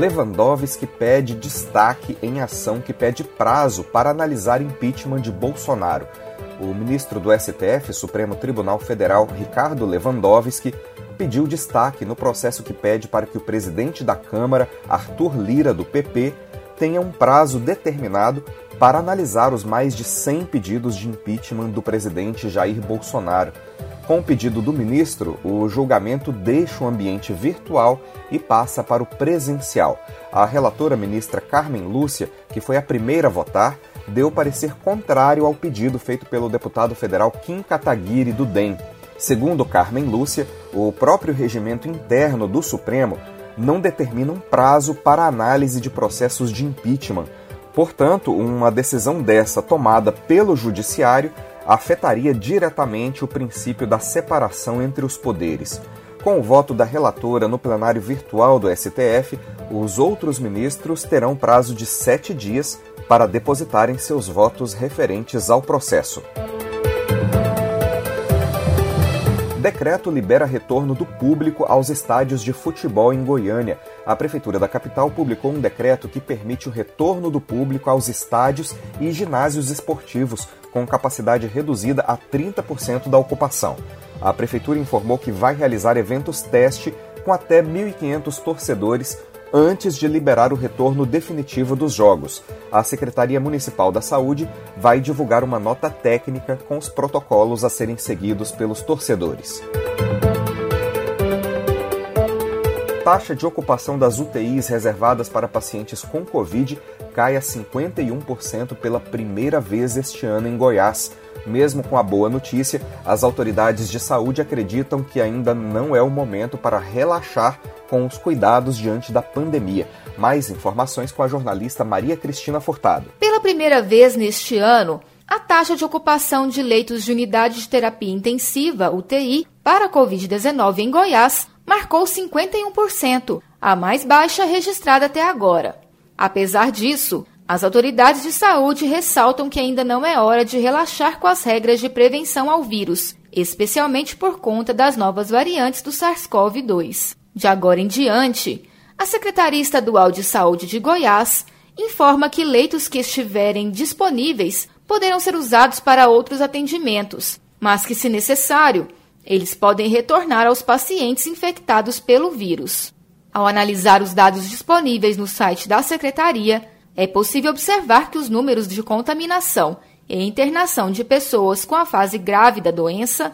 Lewandowski pede destaque em ação que pede prazo para analisar impeachment de Bolsonaro. O ministro do STF, Supremo Tribunal Federal, Ricardo Lewandowski, pediu destaque no processo que pede para que o presidente da Câmara, Arthur Lira, do PP, tenha um prazo determinado para analisar os mais de 100 pedidos de impeachment do presidente Jair Bolsonaro. Com o pedido do ministro, o julgamento deixa o ambiente virtual e passa para o presencial. A relatora ministra Carmen Lúcia, que foi a primeira a votar, deu parecer contrário ao pedido feito pelo deputado federal Kim Kataguiri do DEM. Segundo Carmen Lúcia, o próprio regimento interno do Supremo não determina um prazo para análise de processos de impeachment. Portanto, uma decisão dessa tomada pelo Judiciário afetaria diretamente o princípio da separação entre os poderes. Com o voto da relatora no plenário virtual do STF, os outros ministros terão prazo de sete dias para depositarem seus votos referentes ao processo. Decreto libera retorno do público aos estádios de futebol em Goiânia. A Prefeitura da capital publicou um decreto que permite o retorno do público aos estádios e ginásios esportivos, com capacidade reduzida a 30% da ocupação. A Prefeitura informou que vai realizar eventos teste com até 1.500 torcedores antes de liberar o retorno definitivo dos jogos. A Secretaria Municipal da Saúde vai divulgar uma nota técnica com os protocolos a serem seguidos pelos torcedores. Taxa de ocupação das UTIs reservadas para pacientes com Covid cai a 51% pela primeira vez este ano em Goiás. Mesmo com a boa notícia, as autoridades de saúde acreditam que ainda não é o momento para relaxar com os cuidados diante da pandemia. Mais informações com a jornalista Maria Cristina Furtado. Pela primeira vez neste ano, a taxa de ocupação de leitos de unidade de terapia intensiva, UTI, para a Covid-19 em Goiás marcou 51%, a mais baixa registrada até agora. Apesar disso, as autoridades de saúde ressaltam que ainda não é hora de relaxar com as regras de prevenção ao vírus, especialmente por conta das novas variantes do SARS-CoV-2. De agora em diante, a Secretaria Estadual de Saúde de Goiás informa que leitos que estiverem disponíveis poderão ser usados para outros atendimentos, mas que, se necessário, eles podem retornar aos pacientes infectados pelo vírus. Ao analisar os dados disponíveis no site da Secretaria, é possível observar que os números de contaminação e internação de pessoas com a fase grave da doença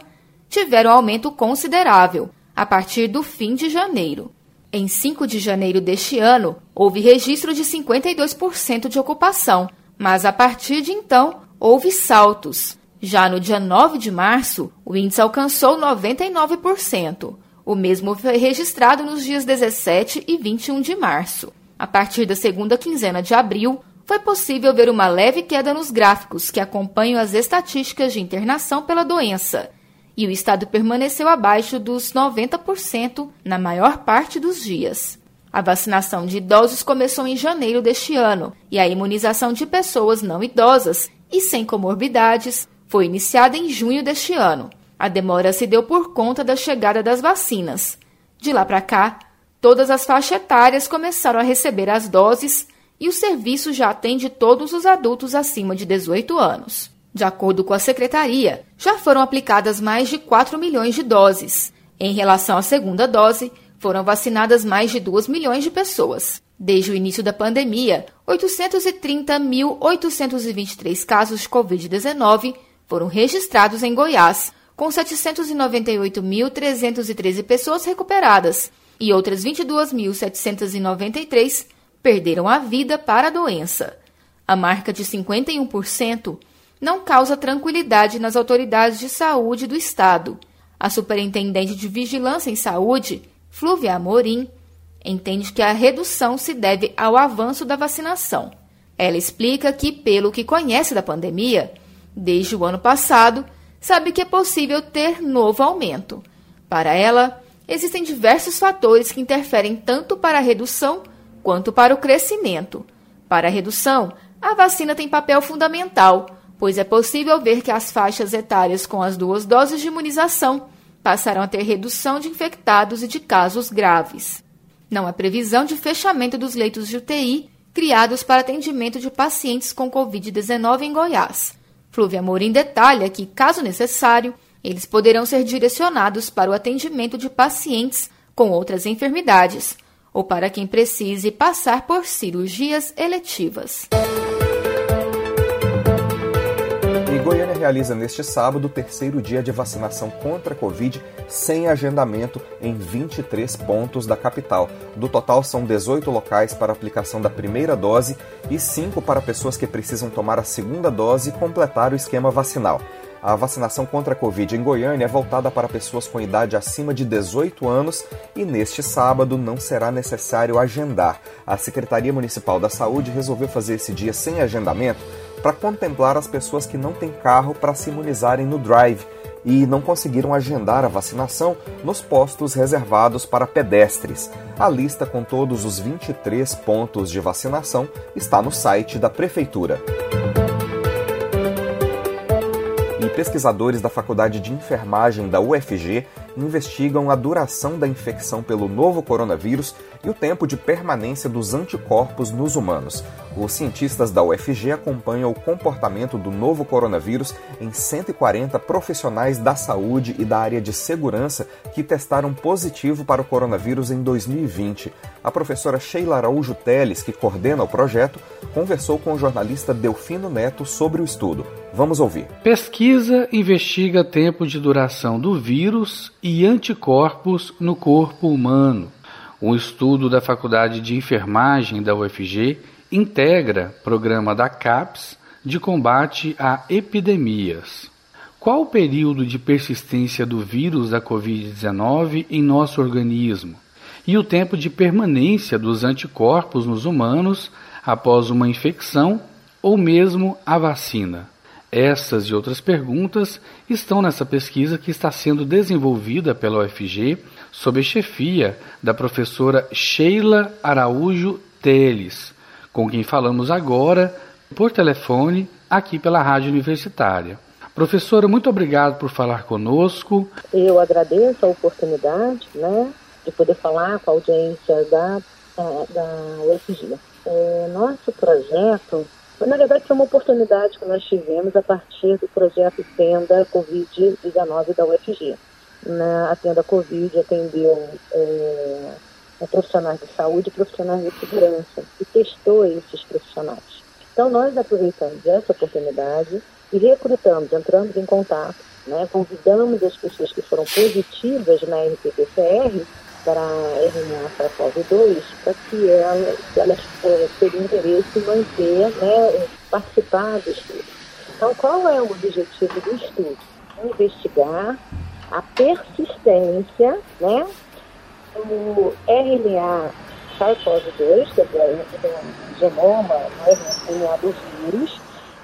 tiveram aumento considerável, a partir do fim de janeiro. Em 5 de janeiro deste ano, houve registro de 52% de ocupação, mas a partir de então houve saltos. Já no dia 9 de março, o índice alcançou 99%. O mesmo foi registrado nos dias 17 e 21 de março. A partir da segunda quinzena de abril, foi possível ver uma leve queda nos gráficos que acompanham as estatísticas de internação pela doença, e o estado permaneceu abaixo dos 90% na maior parte dos dias. A vacinação de idosos começou em janeiro deste ano e a imunização de pessoas não idosas e sem comorbidades foi iniciada em junho deste ano. A demora se deu por conta da chegada das vacinas. De lá para cá, todas as faixas etárias começaram a receber as doses e o serviço já atende todos os adultos acima de 18 anos. De acordo com a secretaria, já foram aplicadas mais de 4 milhões de doses. Em relação à segunda dose, foram vacinadas mais de 2 milhões de pessoas. Desde o início da pandemia, 830.823 casos de Covid-19 foram registrados em Goiás, com 798.313 pessoas recuperadas e outras 22.793 perderam a vida para a doença. A marca de 51% não causa tranquilidade nas autoridades de saúde do Estado. A superintendente de Vigilância em Saúde, Flúvia Amorim, entende que a redução se deve ao avanço da vacinação. Ela explica que, pelo que conhece da pandemia, desde o ano passado, sabe que é possível ter novo aumento. Para ela, existem diversos fatores que interferem tanto para a redução quanto para o crescimento. Para a redução, a vacina tem papel fundamental, pois é possível ver que as faixas etárias com as duas doses de imunização passarão a ter redução de infectados e de casos graves. Não há previsão de fechamento dos leitos de UTI criados para atendimento de pacientes com Covid-19 em Goiás. Flúvia Morim detalha que, caso necessário, eles poderão ser direcionados para o atendimento de pacientes com outras enfermidades ou para quem precise passar por cirurgias eletivas. E Goiânia realiza neste sábado o terceiro dia de vacinação contra a Covid sem agendamento em 23 pontos da capital. Do total, são 18 locais para aplicação da primeira dose e 5 para pessoas que precisam tomar a segunda dose e completar o esquema vacinal. A vacinação contra a Covid em Goiânia é voltada para pessoas com idade acima de 18 anos e neste sábado não será necessário agendar. A Secretaria Municipal da Saúde resolveu fazer esse dia sem agendamento para contemplar as pessoas que não têm carro para se imunizarem no drive e não conseguiram agendar a vacinação nos postos reservados para pedestres. A lista com todos os 23 pontos de vacinação está no site da Prefeitura pesquisadores da Faculdade de Enfermagem da UFG investigam a duração da infecção pelo novo coronavírus e o tempo de permanência dos anticorpos nos humanos. Os cientistas da UFG acompanham o comportamento do novo coronavírus em 140 profissionais da saúde e da área de segurança que testaram positivo para o coronavírus em 2020. A professora Sheila Araújo Teles, que coordena o projeto, conversou com o jornalista Delfino Neto sobre o estudo. Vamos ouvir. Pesquisa investiga tempo de duração do vírus e anticorpos no corpo humano. Um estudo da Faculdade de Enfermagem da UFG integra programa da CAPES de combate a epidemias. Qual o período de persistência do vírus da Covid-19 em nosso organismo? E o tempo de permanência dos anticorpos nos humanos após uma infecção ou mesmo a vacina? Essas e outras perguntas estão nessa pesquisa que está sendo desenvolvida pela UFG sob a chefia da professora Sheila Araújo Teles, com quem falamos agora por telefone aqui pela Rádio Universitária. Professora, muito obrigado por falar conosco. Eu agradeço a oportunidade né, de poder falar com a audiência da, da UFG. É, nosso projeto na verdade, foi uma oportunidade que nós tivemos a partir do projeto Tenda Covid-19 da UFG. Na, a Tenda Covid atendeu é, profissionais de saúde e profissionais de segurança e testou esses profissionais. Então, nós aproveitamos essa oportunidade e recrutamos, entramos em contato, né, convidamos as pessoas que foram positivas na RT-PCR para RNA para COV2, para que elas, elas é, teriam interesse em manter, né, participar do estudo. Então, qual é o objetivo do estudo? Investigar a persistência né, do RNA SARS-CoV-2, que é o genoma, né, RNA do vírus,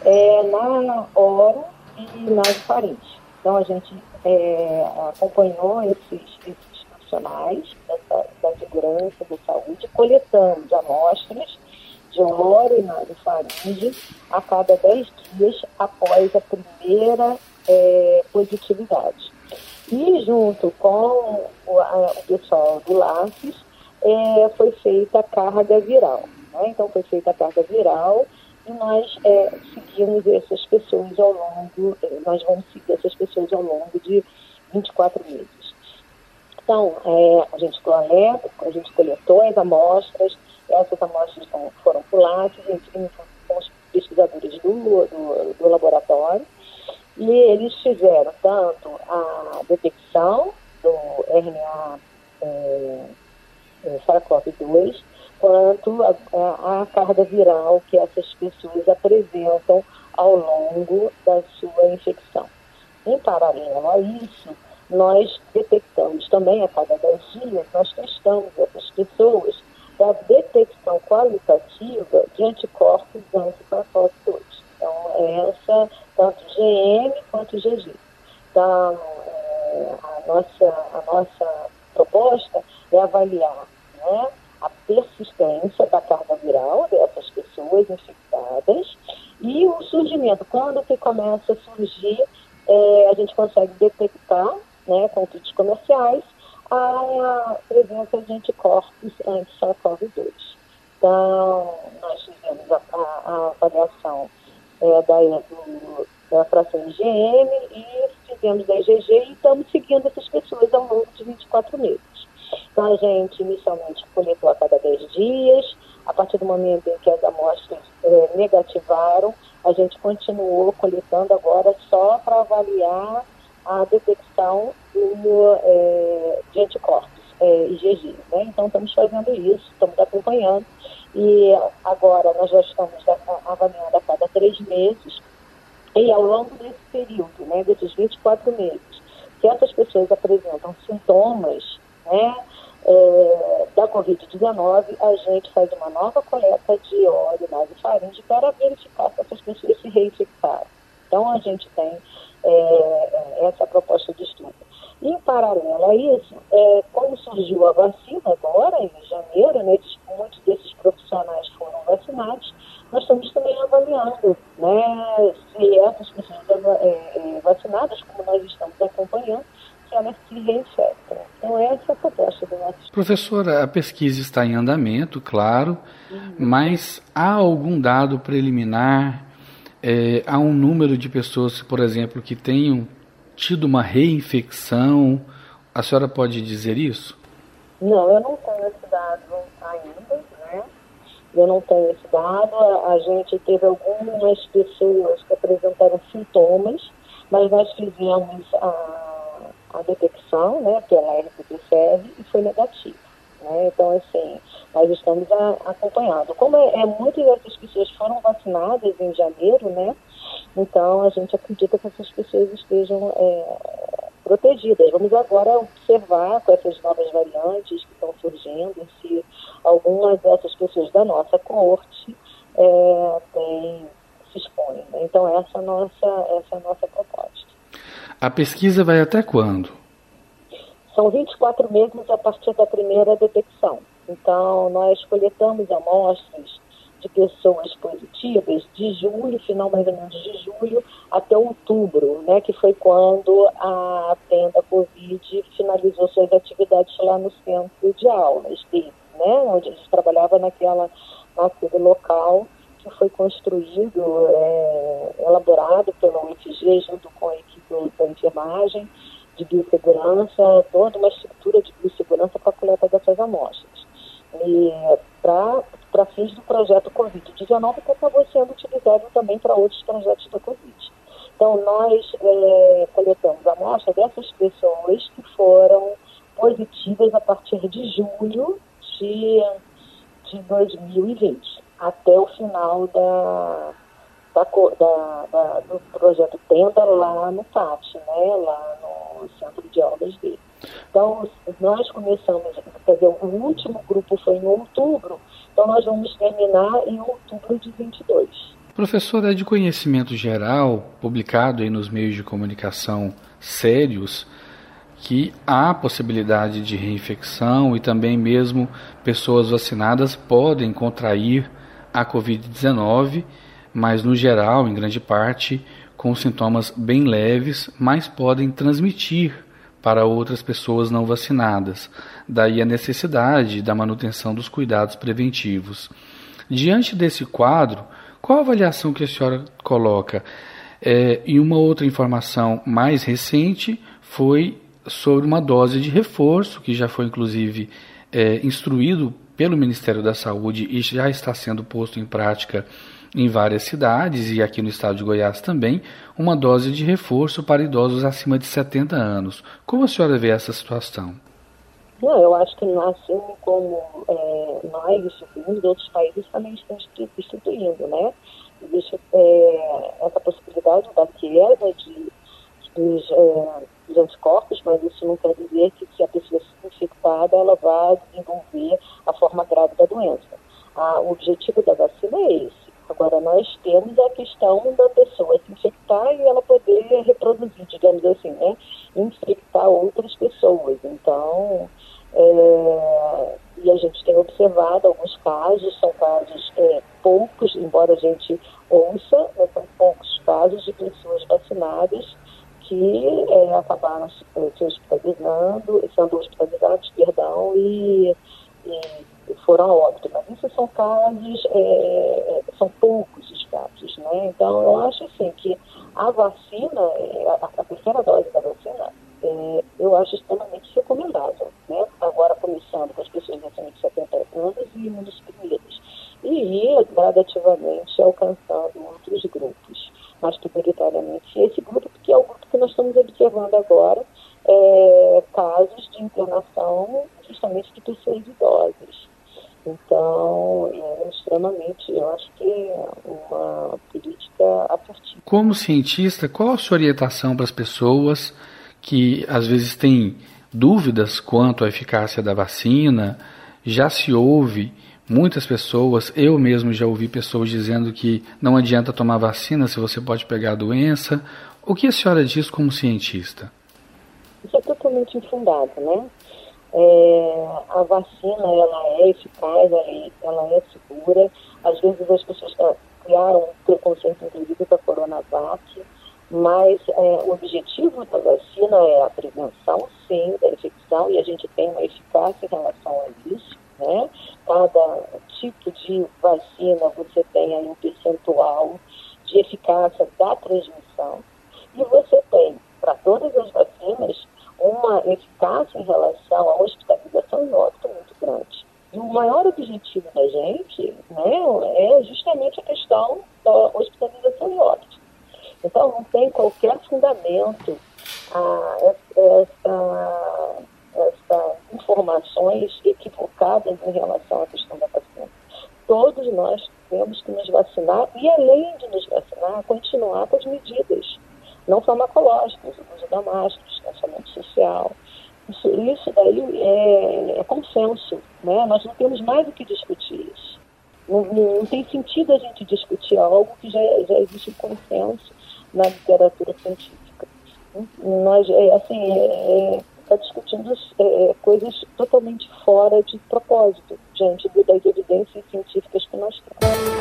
é, na oro e nas faringes. Então, a gente é, acompanhou esses, esses profissionais da, da segurança, da saúde, coletamos amostras de óleo e faringe a cada 10 dias após a primeira é, positividade. E junto com o, a, o pessoal do LACES, é, foi feita a carga viral. Né? Então foi feita a carga viral e nós é, seguimos essas pessoas ao longo, é, nós vamos seguir essas pessoas ao longo de 24 meses. Então, é, a gente coleta, a gente coletou as amostras, essas amostras foram puladas, a gente com os pesquisadores do, do, do, laboratório, e eles fizeram tanto a detecção do RNA é, é, SARS-CoV-2, quanto a, a, a carga viral que essas pessoas apresentam ao longo da sua infecção. Em paralelo a isso, nós detectamos também a cada 10 dias, nós testamos essas, pessoas da detecção qualitativa de anticorpos anti-SARS-CoV-2. Então, essa, tanto GM quanto GG. Então, é, a, nossa, a nossa proposta é avaliar né, a persistência da carga viral dessas pessoas infectadas e o surgimento. Quando que começa a surgir, é, a gente consegue detectar né, com kits comerciais a presença de anticorpos anti-SARS-CoV-2. Então, nós fizemos a, a, a avaliação é, da, da fração IgM e fizemos da IgG e estamos seguindo essas pessoas ao longo de 24 meses. Então, a gente inicialmente coletou a cada 10 dias, a partir do momento em que as amostras é, negativaram, a gente continuou coletando agora só para avaliar a detecção do, é, de anticorpos, é, IgG. Né? Então, estamos fazendo isso, estamos acompanhando. E agora nós já estamos avaliando a cada três meses. E ao longo desse período, né, desses 24 meses, se essas pessoas apresentam sintomas né, é, da Covid-19, a gente faz uma nova coleta de óleo nasofaringe para verificar se essas pessoas se reinfectaram. Então, a gente tem é, essa proposta de estudo. Em paralelo a isso, é, como surgiu a vacina agora, em janeiro, desses profissionais foram vacinados, nós estamos também avaliando né, se essas pessoas é, é, vacinadas, como nós estamos acompanhando, se elas se reinfectam. Então, essa é a proposta do nosso Professora, a pesquisa está em andamento, claro, uhum. mas há algum dado preliminar é, há um número de pessoas, por exemplo, que tenham tido uma reinfecção. A senhora pode dizer isso? Não, eu não tenho esse dado ainda, né? Eu não tenho esse dado. A, gente teve algumas pessoas que apresentaram sintomas, mas nós fizemos a, a detecção, né, pela RT-PCR e foi negativo. Né? Então, assim, nós estamos a, acompanhando. Como é, é, muitas dessas pessoas foram vacinadas em janeiro, né? Então, a gente acredita que essas pessoas estejam é, protegidas. Vamos agora observar com essas novas variantes que estão surgindo, se algumas dessas pessoas da nossa coorte é, tem, se expõem. Né? Então, essa é, a nossa, essa é a nossa proposta. A pesquisa vai até quando? São 24 meses a partir da primeira detecção. Então, nós coletamos amostras de pessoas positivas de julho, final mais ou menos de julho, até outubro, né, que foi quando a tenda Covid finalizou suas atividades lá no centro de aulas dele, né, onde a gente trabalhava naquela, naquele local que foi construído, é, elaborado pela UFG junto com a equipe da enfermagem, de biossegurança, toda uma estrutura de biossegurança para a coleta dessas amostras. E para fins do projeto Covid-19, que acabou sendo utilizado também para outros projetos da Covid. Então, nós é, coletamos amostras dessas pessoas que foram positivas a partir de julho de, de 2020, até o final da, da, da, da, do projeto Tenda lá no PAT, né, lá no centro de obras dele. Então, nós começamos, quer dizer, o último grupo foi em outubro, então nós vamos terminar em outubro de 22. Professor, é de conhecimento geral, publicado aí nos meios de comunicação sérios, que há possibilidade de reinfecção e também mesmo pessoas vacinadas podem contrair a Covid-19 mas no geral, em grande parte, com sintomas bem leves, mas podem transmitir para outras pessoas não vacinadas. Daí a necessidade da manutenção dos cuidados preventivos. Diante desse quadro, qual a avaliação que a senhora coloca? É, e uma outra informação mais recente foi sobre uma dose de reforço, que já foi inclusive é, instruído pelo Ministério da Saúde e já está sendo posto em prática em várias cidades e aqui no estado de Goiás também, uma dose de reforço para idosos acima de 70 anos. Como a senhora vê essa situação? Não, eu acho que assim como é, nós instituímos, outros países também estão instituindo, né? Existe é, essa possibilidade da queda de, dos, é, dos anticorpos, mas isso não quer dizer que se a pessoa infectar infectada, ela vai desenvolver a forma grave da doença. Ah, o objetivo da vacina é esse. Agora, nós temos a questão da pessoa se infectar e ela poder reproduzir, digamos assim, né? Infectar outras pessoas. Então, é, e a gente tem observado alguns casos, são casos é, poucos, embora a gente ouça, né, são poucos casos de pessoas vacinadas que é, acabaram é, se hospitalizando, sendo hospitalizados, perdão, e, e foram a óbito. Mas isso são casos, é, são poucos os casos, né? Então eu acho assim que a vacina, é, a, a terceira dose da vacina, é, eu acho extremamente recomendável, né? Agora começando com as pessoas acima de 70 anos e imunossuprimidas. E ir gradativamente alcançando outros grupos, mas prioritariamente esse grupo, que é o grupo que nós estamos observando agora, é, casos de internação justamente de pessoas idosas. Então, é extremamente, eu acho que é uma política assertiva. Como cientista, qual a sua orientação para as pessoas que às vezes têm dúvidas quanto à eficácia da vacina? Já se ouve muitas pessoas, eu mesmo já ouvi pessoas dizendo que não adianta tomar vacina se você pode pegar a doença. O que a senhora diz como cientista? Isso é totalmente infundado, né? É, a vacina ela é eficaz, ela é, ela é segura. Às vezes as pessoas criaram um preconceito, inclusive, com a Coronavac, mas é, o objetivo da vacina é a prevenção, sim, da infecção, e a gente tem uma eficácia em relação a isso. Né? Cada tipo de vacina você tem aí um percentual de eficácia da transmissão, e você tem, para todas as vacinas, uma eficácia em relação à hospitalização e óbito muito grande. E o maior objetivo da gente né, é justamente a questão da hospitalização e óbito. Então, não tem qualquer fundamento a essa, essa informações equivocadas em relação à questão da vacina. Todos nós temos que nos vacinar e, além de nos vacinar, continuar com as medidas não farmacológicas, o uso da máscara, distanciamento social. Isso, isso daí é, é, consenso, né? Nós não temos mais o que discutir isso. Não, não, não tem sentido a gente discutir algo que já, já existe um consenso na literatura científica. Nós, é, assim, está é, discutindo é, coisas totalmente fora de propósito, diante das evidências científicas que nós temos.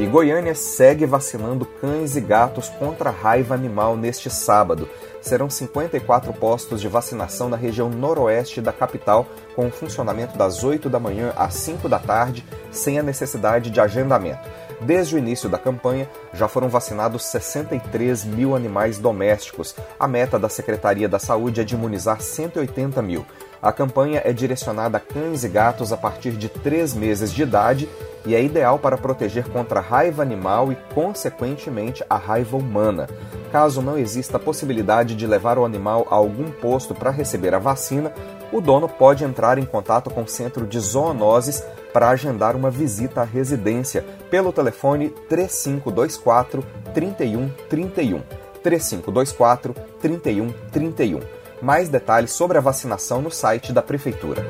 E Goiânia segue vacinando cães e gatos contra a raiva animal neste sábado. Serão 54 postos de vacinação na região noroeste da capital, com funcionamento das 8 da manhã às 5 da tarde, sem a necessidade de agendamento. Desde o início da campanha, já foram vacinados 63 mil animais domésticos. A meta da Secretaria da Saúde é de imunizar 180 mil. A campanha é direcionada a cães e gatos a partir de 3 meses de idade e é ideal para proteger contra a raiva animal e, consequentemente, a raiva humana. Caso não exista a possibilidade de levar o animal a algum posto para receber a vacina, o dono pode entrar em contato com o centro de zoonoses para agendar uma visita à residência pelo telefone 3524 3131. 3524 3131. Mais detalhes sobre a vacinação no site da Prefeitura.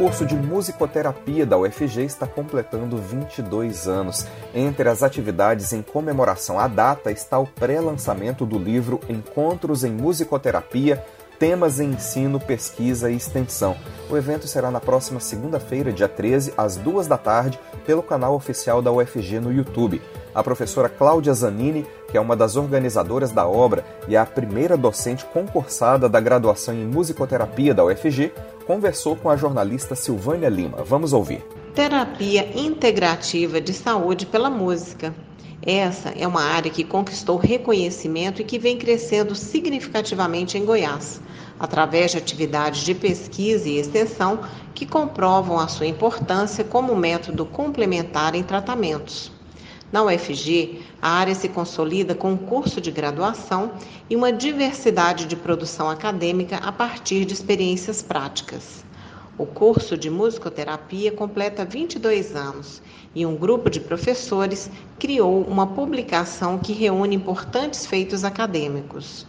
Curso de musicoterapia da UFG está completando 22 anos. Entre as atividades em comemoração à data está o pré-lançamento do livro Encontros em Musicoterapia temas em ensino, pesquisa e extensão. O evento será na próxima segunda-feira, dia 13, às 2 da tarde, pelo canal oficial da UFG no YouTube. A professora Cláudia Zanini, que é uma das organizadoras da obra e é a primeira docente concursada da graduação em musicoterapia da UFG, conversou com a jornalista Silvânia Lima. Vamos ouvir. Terapia integrativa de saúde pela música. Essa é uma área que conquistou reconhecimento e que vem crescendo significativamente em Goiás, através de atividades de pesquisa e extensão que comprovam a sua importância como método complementar em tratamentos. Na UFG, a área se consolida com um curso de graduação e uma diversidade de produção acadêmica a partir de experiências práticas. O curso de musicoterapia completa 22 anos e um grupo de professores criou uma publicação que reúne importantes feitos acadêmicos.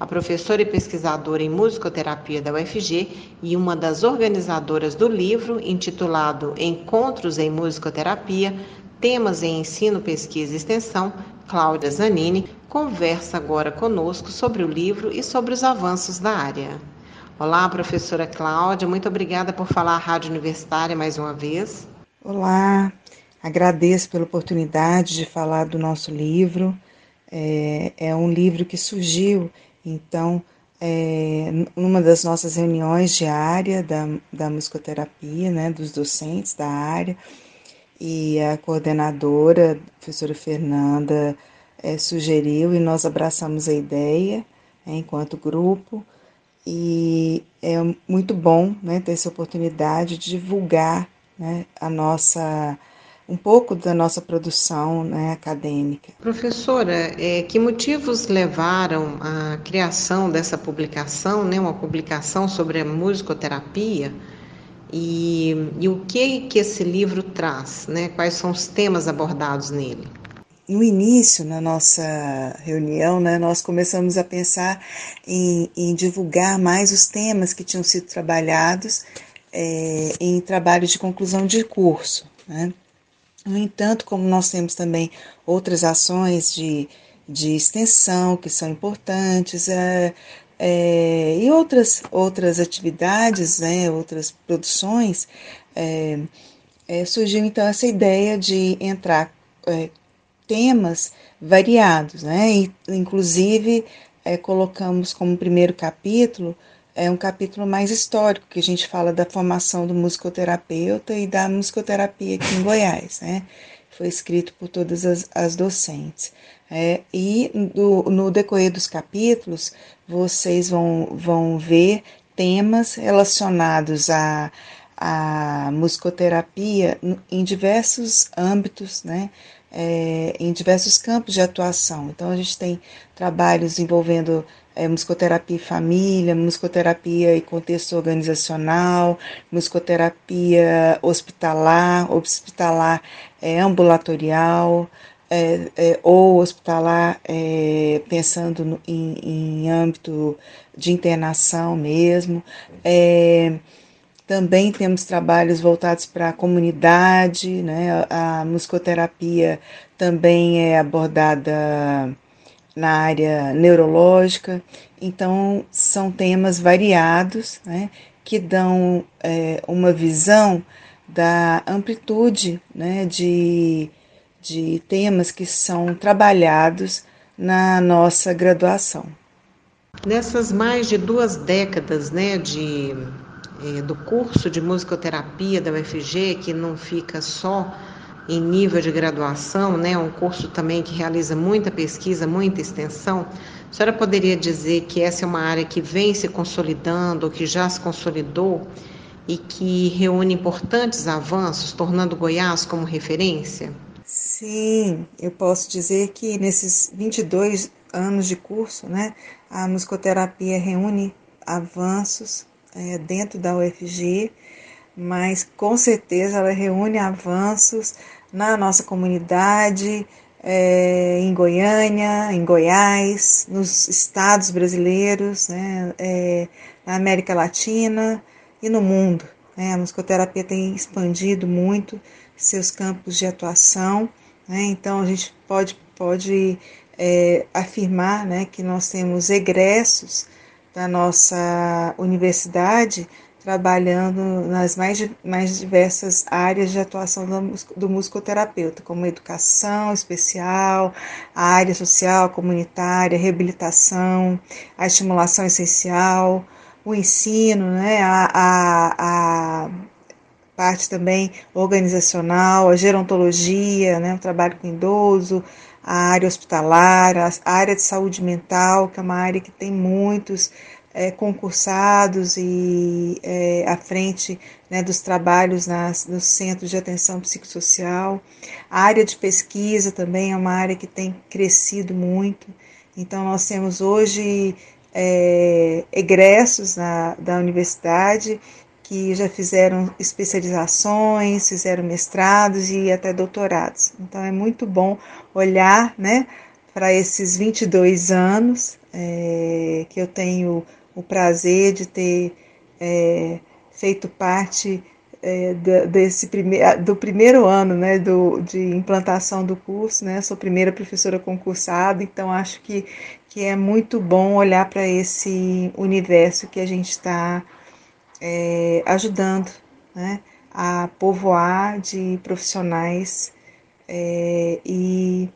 A professora e pesquisadora em musicoterapia da UFG e uma das organizadoras do livro, intitulado Encontros em Musicoterapia, Temas em Ensino, Pesquisa e Extensão, Cláudia Zanini, conversa agora conosco sobre o livro e sobre os avanços da área. Olá, professora Cláudia, muito obrigada por falar à Rádio Universitária mais uma vez. Olá, agradeço pela oportunidade de falar do nosso livro. É, é um livro que surgiu, então, é, numa das nossas reuniões diárias da, da musicoterapia, né, dos docentes da área, e a coordenadora, a professora Fernanda, é, sugeriu e nós abraçamos a ideia né, enquanto grupo e é muito bom né, ter essa oportunidade de divulgar né, a nossa um pouco da nossa produção né, acadêmica. Professora, é, que motivos levaram à criação dessa publicação, né, uma publicação sobre a musicoterapia, e, e o que que esse livro traz, né? Quais são os temas abordados nele? no início, na nossa reunião, né, nós começamos a pensar em, em, divulgar mais os temas que tinham sido trabalhados é, em trabalhos de conclusão de curso. Né. No entanto, como nós temos também outras ações de, de extensão que são importantes, é, é, e outras, outras atividades, né, outras produções, é, é surgiu então essa ideia de entrar é, temas variados, né? E, inclusive é, colocamos como primeiro capítulo é um capítulo mais histórico que a gente fala da formação do musicoterapeuta e da musicoterapia aqui em Goiás, né? Foi escrito por todas as, as docentes. É, e do, no decorrer dos capítulos, vocês vão, vão ver temas relacionados a, a musicoterapia em diversos âmbitos, né? é, em diversos campos de atuação. Então, a gente tem trabalhos envolvendo é, musicoterapia e família, musicoterapia e contexto organizacional, musicoterapia hospitalar, hospitalar é, ambulatorial, é, é, ou hospitalar é, pensando no, em, em, âmbito de internação mesmo. É, também temos trabalhos voltados para a comunidade, né? a musicoterapia também é abordada na área neurológica, então são temas variados né? que dão é, uma visão da amplitude né? de, de temas que são trabalhados na nossa graduação. Nessas mais de duas décadas né, de é, do curso de musicoterapia da UFG, que não fica só em nível de graduação, né, um curso também que realiza muita pesquisa, muita extensão. A senhora poderia dizer que essa é uma área que vem se consolidando, que já se consolidou e que reúne importantes avanços, tornando Goiás como referência? Sim, eu posso dizer que nesses 22 anos de curso, né, a musicoterapia reúne avanços é, dentro da UFG, mas com certeza ela reúne avanços na nossa comunidade, é, em Goiânia, em Goiás, nos estados brasileiros, né, é, na América Latina e no mundo. Né, a musicoterapia tem expandido muito seus campos de atuação, né, então a gente pode, pode é, afirmar né, que nós temos egressos da nossa universidade, trabalhando nas mais, mais diversas áreas de atuação do, do musicoterapeuta, como educação especial, a área social, comunitária, reabilitação, a estimulação essencial, o ensino, né, a, a, a parte também organizacional, a gerontologia, né, o trabalho com idoso, a área hospitalar, a área de saúde mental, que é uma área que tem muitos é, concursados e é, à frente né, dos trabalhos nas, nos centros de atenção psicossocial. A área de pesquisa também é uma área que tem crescido muito. Então, nós temos hoje é, egressos na, da universidade que já fizeram especializações, fizeram mestrados e até doutorados. Então é muito bom olhar né, para esses 22 anos é, que eu tenho o prazer de ter é, feito parte é, desse primeiro, do primeiro ano né, do, de implantação do curso. Né, sou primeira professora concursada, então acho que, que é muito bom olhar para esse universo que a gente está é, ajudando né, a povoar de profissionais é, e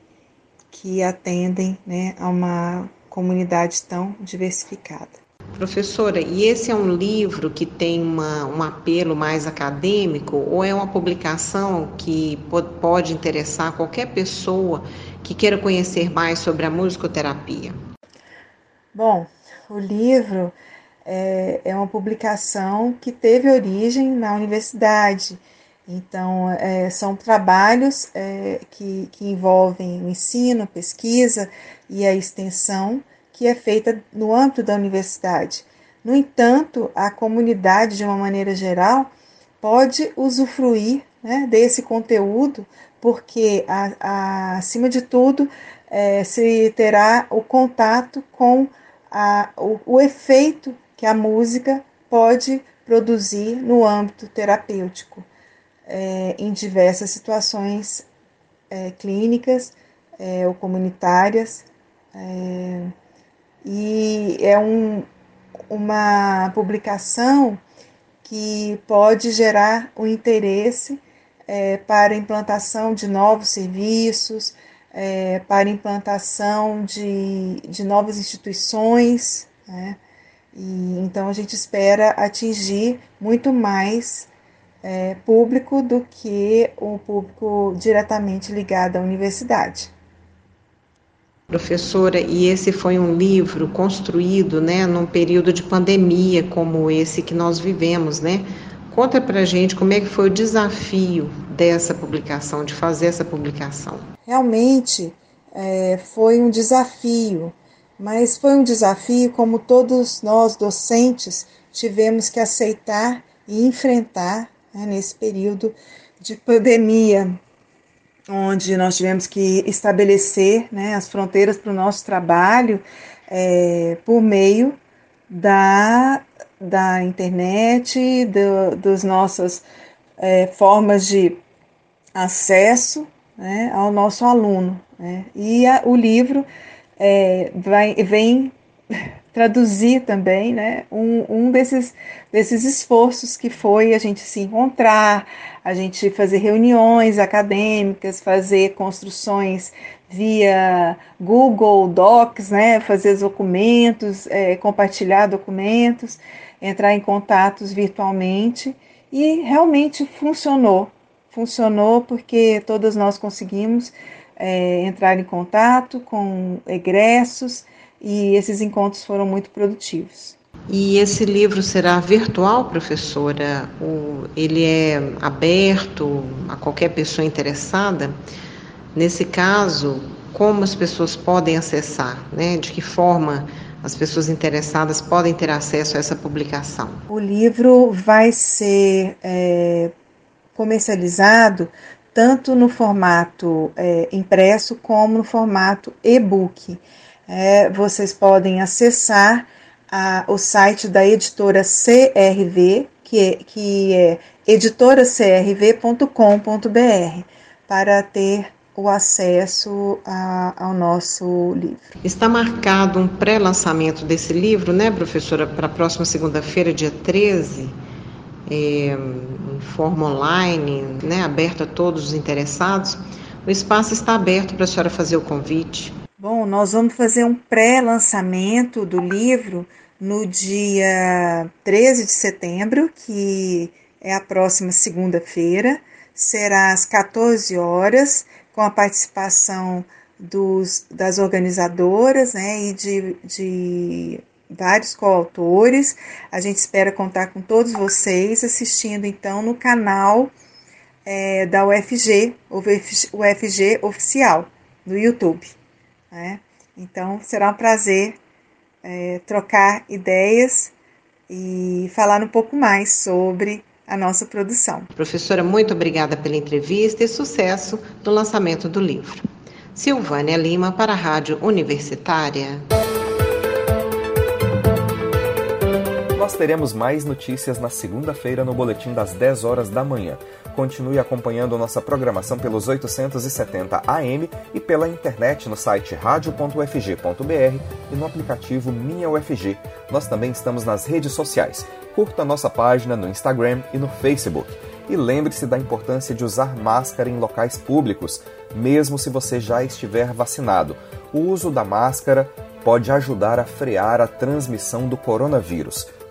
que atendem né, a uma comunidade tão diversificada. Professora, e esse é um livro que tem uma, um apelo mais acadêmico ou é uma publicação que pode interessar qualquer pessoa que queira conhecer mais sobre a musicoterapia? Bom, o livro é, é uma publicação que teve origem na universidade. Então, é, são trabalhos é, que, que envolvem o ensino, pesquisa e a extensão que é feita no âmbito da universidade. No entanto, a comunidade, de uma maneira geral, pode usufruir né, desse conteúdo, porque, a, a, acima de tudo, é, se terá o contato com a, o, o efeito que a música pode produzir no âmbito terapêutico, é, em diversas situações é, clínicas é, ou comunitárias. É, e é um, uma publicação que pode gerar o um interesse é, para implantação de novos serviços, é, para implantação de, de novas instituições. Né? E, então a gente espera atingir muito mais é, público do que o público diretamente ligado à universidade. Professora, e esse foi um livro construído, né, num período de pandemia como esse que nós vivemos, né? Conta pra gente como é que foi o desafio dessa publicação, de fazer essa publicação. Realmente é, foi um desafio, mas foi um desafio como todos nós docentes tivemos que aceitar e enfrentar né, nesse período de pandemia onde nós tivemos que estabelecer né, as fronteiras para o nosso trabalho é, por meio da, da internet, do, das nossas é, formas de acesso né, ao nosso aluno. Né? E a, o livro é, vai, vem traduzir também né, um, um desses, desses esforços que foi a gente se encontrar, a gente fazer reuniões acadêmicas, fazer construções via Google Docs, né, fazer documentos, é, compartilhar documentos, entrar em contatos virtualmente e realmente funcionou. Funcionou porque todas nós conseguimos é, entrar em contato com egressos e esses encontros foram muito produtivos. E esse livro será virtual, professora? O, ele é aberto a qualquer pessoa interessada? Nesse caso, como as pessoas podem acessar? Né? De que forma as pessoas interessadas podem ter acesso a essa publicação? O livro vai ser é, comercializado tanto no formato é, impresso como no formato e-book é, vocês podem acessar a, o site da editora CRV, que é, que é editoracrv.com.br, para ter o acesso a, ao nosso livro. Está marcado um pré-lançamento desse livro, né, professora, para a próxima segunda-feira, dia 13, é, forma online, né, aberto a todos os interessados. O espaço está aberto para a senhora fazer o convite. Bom, nós vamos fazer um pré-lançamento do livro no dia 13 de setembro, que é a próxima segunda-feira. Será às 14 horas, com a participação dos, das organizadoras né, e de, de vários coautores. A gente espera contar com todos vocês assistindo então no canal é, da UFG, o UFG Oficial, no YouTube. Né? Então, será um prazer é, trocar ideias e falar um pouco mais sobre a nossa produção. Professora, muito obrigada pela entrevista e sucesso no lançamento do livro. Silvânia Lima para a Rádio Universitária. Nós teremos mais notícias na segunda-feira no boletim das 10 horas da manhã. Continue acompanhando nossa programação pelos 870 AM e pela internet no site radio.ufg.br e no aplicativo Minha UFG. Nós também estamos nas redes sociais. Curta nossa página no Instagram e no Facebook. E lembre-se da importância de usar máscara em locais públicos, mesmo se você já estiver vacinado. O uso da máscara pode ajudar a frear a transmissão do coronavírus.